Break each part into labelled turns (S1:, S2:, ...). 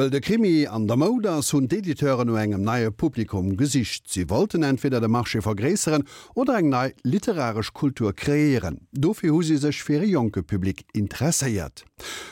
S1: Well de Krimi an der Moders hunn d'Editeuren no engem neie Publikum gesicht. Sie wollten entweder de Marche vergréeren oder eng nei literarisch Kultur kreieren. Dofir hu sie sech fir Joke Publikum interesseiert.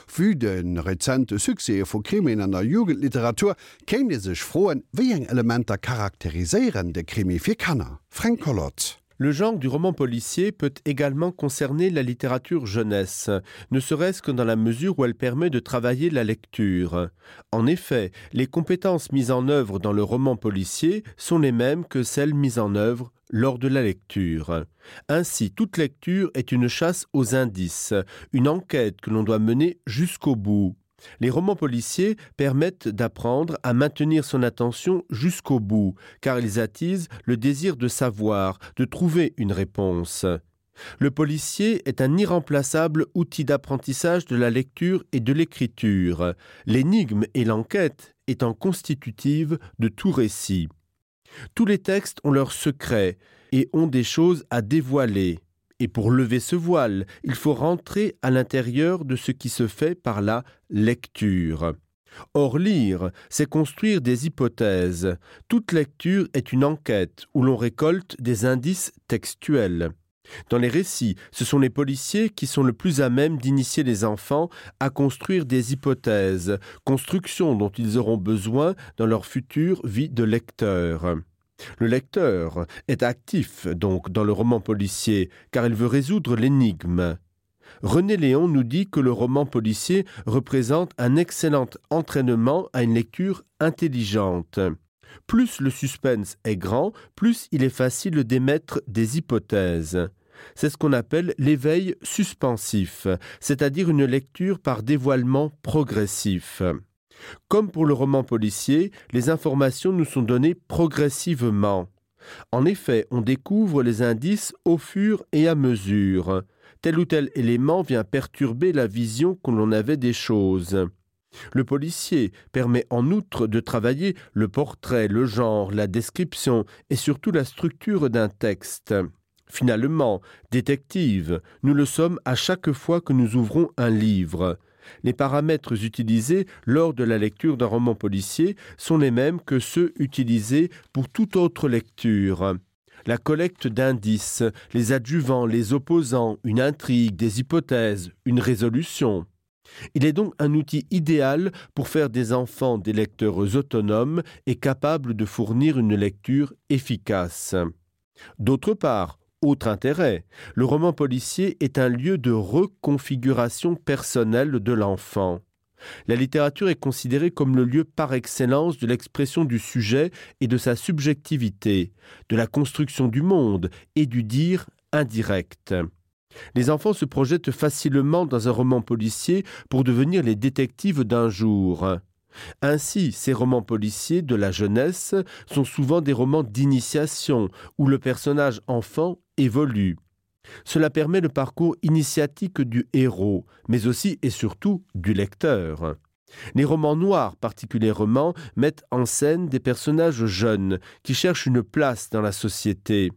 S1: Fü den rezente Suse vu Krimin an der Jugendliteratur kennt sech froen, wie eng Elementer charakteriseieren de Krimi fir Kanner. Frank Collot.
S2: Le genre du roman policier peut également concerner la littérature jeunesse, ne serait-ce que dans la mesure où elle permet de travailler la lecture. En effet, les compétences mises en œuvre dans le roman policier sont les mêmes que celles mises en œuvre lors de la lecture. Ainsi, toute lecture est une chasse aux indices, une enquête que l'on doit mener jusqu'au bout. Les romans policiers permettent d'apprendre à maintenir son attention jusqu'au bout, car ils attisent le désir de savoir, de trouver une réponse. Le policier est un irremplaçable outil d'apprentissage de la lecture et de l'écriture, l'énigme et l'enquête étant constitutives de tout récit. Tous les textes ont leurs secrets et ont des choses à dévoiler. Et pour lever ce voile, il faut rentrer à l'intérieur de ce qui se fait par la lecture. Or lire, c'est construire des hypothèses. Toute lecture est une enquête où l'on récolte des indices textuels. Dans les récits, ce sont les policiers qui sont le plus à même d'initier les enfants à construire des hypothèses, constructions dont ils auront besoin dans leur future vie de lecteur. Le lecteur est actif donc dans le roman policier car il veut résoudre l'énigme. René Léon nous dit que le roman policier représente un excellent entraînement à une lecture intelligente. Plus le suspense est grand, plus il est facile d'émettre des hypothèses. C'est ce qu'on appelle l'éveil suspensif, c'est-à-dire une lecture par dévoilement progressif. Comme pour le roman policier, les informations nous sont données progressivement. En effet, on découvre les indices au fur et à mesure. Tel ou tel élément vient perturber la vision que l'on avait des choses. Le policier permet en outre de travailler le portrait, le genre, la description et surtout la structure d'un texte. Finalement, détective, nous le sommes à chaque fois que nous ouvrons un livre les paramètres utilisés lors de la lecture d'un roman policier sont les mêmes que ceux utilisés pour toute autre lecture. La collecte d'indices, les adjuvants, les opposants, une intrigue, des hypothèses, une résolution. Il est donc un outil idéal pour faire des enfants des lecteurs autonomes et capables de fournir une lecture efficace. D'autre part, autre intérêt, le roman policier est un lieu de reconfiguration personnelle de l'enfant. La littérature est considérée comme le lieu par excellence de l'expression du sujet et de sa subjectivité, de la construction du monde et du dire indirect. Les enfants se projettent facilement dans un roman policier pour devenir les détectives d'un jour. Ainsi, ces romans policiers de la jeunesse sont souvent des romans d'initiation où le personnage enfant évolue. Cela permet le parcours initiatique du héros, mais aussi et surtout du lecteur. Les romans noirs particulièrement mettent en scène des personnages jeunes qui cherchent une place dans la société.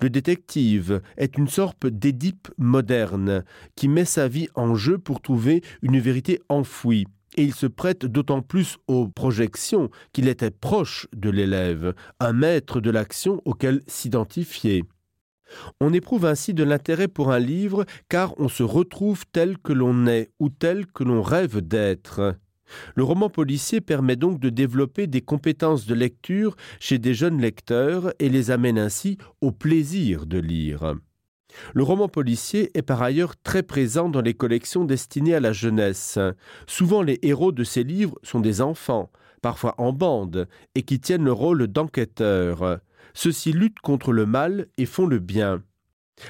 S2: Le détective est une sorte d'édipe moderne qui met sa vie en jeu pour trouver une vérité enfouie et il se prête d'autant plus aux projections qu'il était proche de l'élève, un maître de l'action auquel s'identifier. On éprouve ainsi de l'intérêt pour un livre car on se retrouve tel que l'on est ou tel que l'on rêve d'être. Le roman policier permet donc de développer des compétences de lecture chez des jeunes lecteurs et les amène ainsi au plaisir de lire. Le roman policier est par ailleurs très présent dans les collections destinées à la jeunesse. Souvent les héros de ces livres sont des enfants, parfois en bande, et qui tiennent le rôle d'enquêteurs. Ceux-ci luttent contre le mal et font le bien.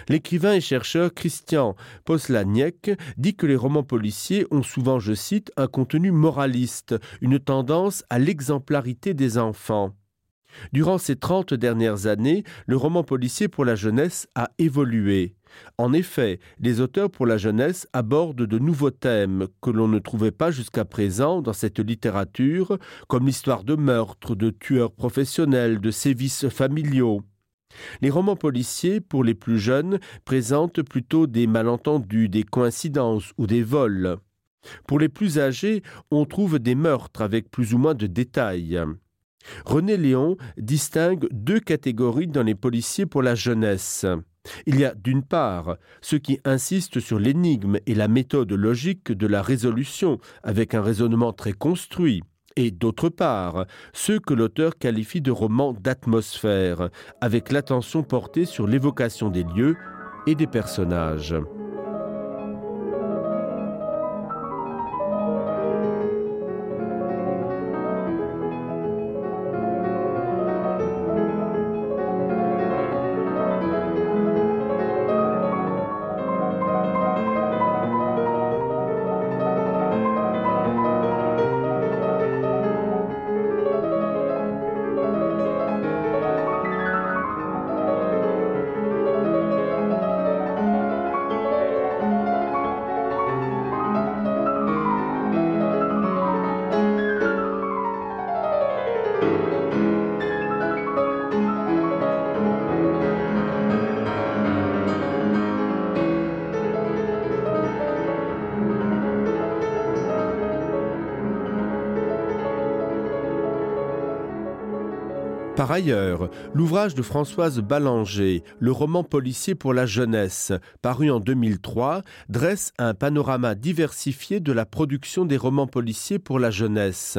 S2: L'écrivain et chercheur Christian Poslaniec dit que les romans policiers ont souvent, je cite, un contenu moraliste, une tendance à l'exemplarité des enfants. Durant ces trente dernières années, le roman policier pour la jeunesse a évolué. En effet, les auteurs pour la jeunesse abordent de nouveaux thèmes que l'on ne trouvait pas jusqu'à présent dans cette littérature, comme l'histoire de meurtres, de tueurs professionnels, de sévices familiaux. Les romans policiers, pour les plus jeunes, présentent plutôt des malentendus, des coïncidences ou des vols. Pour les plus âgés, on trouve des meurtres avec plus ou moins de détails. René Léon distingue deux catégories dans les policiers pour la jeunesse. Il y a d'une part ceux qui insistent sur l'énigme et la méthode logique de la résolution avec un raisonnement très construit, et d'autre part ceux que l'auteur qualifie de romans d'atmosphère, avec l'attention portée sur l'évocation des lieux et des personnages. Par ailleurs, l'ouvrage de Françoise Ballanger, le roman policier pour la jeunesse, paru en 2003, dresse un panorama diversifié de la production des romans policiers pour la jeunesse.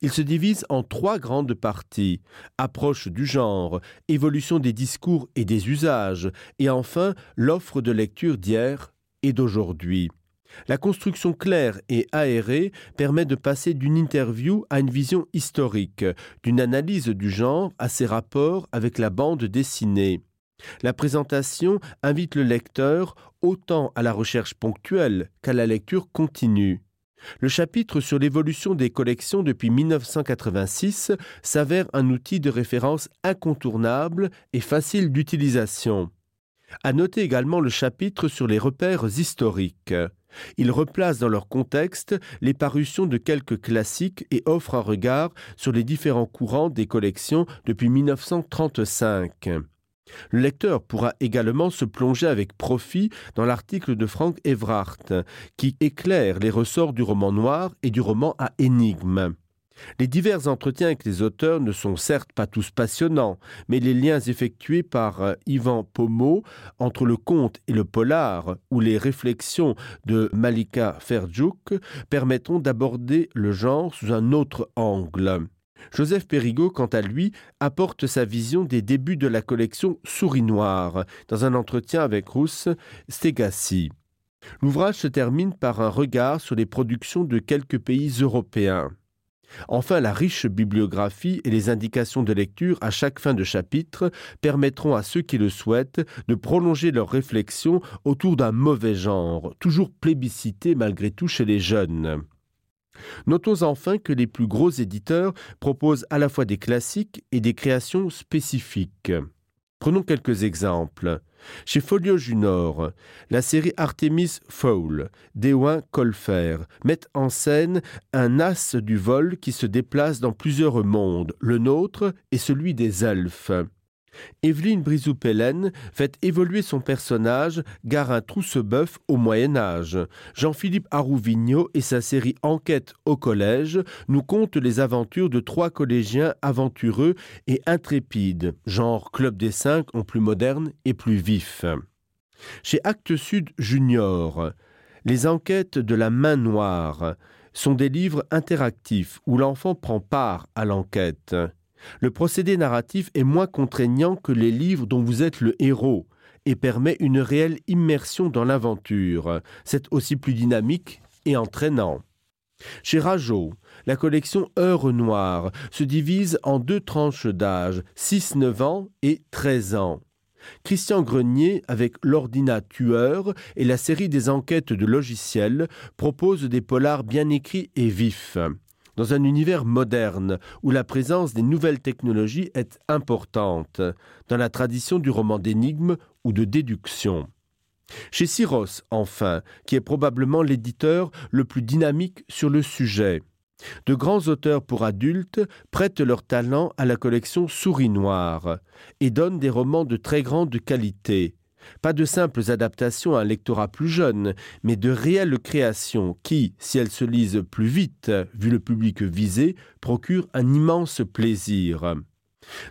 S2: Il se divise en trois grandes parties approche du genre, évolution des discours et des usages, et enfin l'offre de lecture d'hier et d'aujourd'hui. La construction claire et aérée permet de passer d'une interview à une vision historique, d'une analyse du genre à ses rapports avec la bande dessinée. La présentation invite le lecteur autant à la recherche ponctuelle qu'à la lecture continue. Le chapitre sur l'évolution des collections depuis 1986 s'avère un outil de référence incontournable et facile d'utilisation. À noter également le chapitre sur les repères historiques. Il replace dans leur contexte les parutions de quelques classiques et offre un regard sur les différents courants des collections depuis 1935. Le lecteur pourra également se plonger avec profit dans l'article de Frank Everhart, qui éclaire les ressorts du roman noir et du roman à énigme. Les divers entretiens avec les auteurs ne sont certes pas tous passionnants, mais les liens effectués par euh, Ivan Pomo entre le conte et le polar ou les réflexions de Malika Ferjouk permettront d'aborder le genre sous un autre angle. Joseph Perrigot, quant à lui, apporte sa vision des débuts de la collection Souris Noire dans un entretien avec Rousse Stegassi. L'ouvrage se termine par un regard sur les productions de quelques pays européens. Enfin, la riche bibliographie et les indications de lecture à chaque fin de chapitre permettront à ceux qui le souhaitent de prolonger leurs réflexions autour d'un mauvais genre, toujours plébiscité malgré tout chez les jeunes. Notons enfin que les plus gros éditeurs proposent à la fois des classiques et des créations spécifiques. Prenons quelques exemples. Chez Folio Junior, la série Artemis Fowl d'Ewan Colfer met en scène un as du vol qui se déplace dans plusieurs mondes, le nôtre et celui des elfes. Evelyne Brisoupellen fait évoluer son personnage Garin Trousseboeuf au Moyen Âge. Jean-Philippe Arouvigno et sa série Enquête au collège nous content les aventures de trois collégiens aventureux et intrépides, genre Club des cinq en plus moderne et plus vif. Chez Actes Sud Junior, les enquêtes de la main noire sont des livres interactifs où l'enfant prend part à l'enquête. Le procédé narratif est moins contraignant que les livres dont vous êtes le héros et permet une réelle immersion dans l'aventure. C'est aussi plus dynamique et entraînant. Chez Rajot, la collection Heures Noires se divise en deux tranches d'âge, 6-9 ans et 13 ans. Christian Grenier, avec l'ordinateur et la série des enquêtes de logiciels, propose des polars bien écrits et vifs dans un univers moderne où la présence des nouvelles technologies est importante, dans la tradition du roman d'énigme ou de déduction. Chez Syros, enfin, qui est probablement l'éditeur le plus dynamique sur le sujet. De grands auteurs pour adultes prêtent leur talent à la collection Souris Noire et donnent des romans de très grande qualité. Pas de simples adaptations à un lectorat plus jeune, mais de réelles créations qui, si elles se lisent plus vite, vu le public visé, procurent un immense plaisir.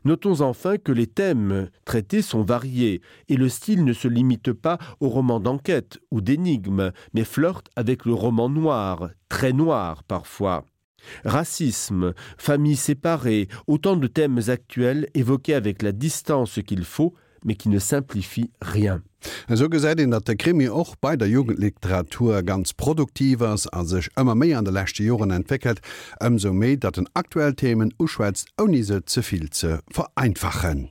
S2: Notons enfin que les thèmes traités sont variés et le style ne se limite pas au roman d'enquête ou d'énigmes, mais flirte avec le roman noir, très noir parfois. Racisme, famille séparée, autant de thèmes actuels évoqués avec la distance qu'il faut, mais qui ne simplifie rien.
S1: So gesäit in dat der Krimi och bei der Jugendliteratur ganz produktivers an sech ëmmer méi an de lächte Joren entwickelt, ëmso méi dat den aktuell Themen uschwätzt oni se zuviel ze vereinfachen.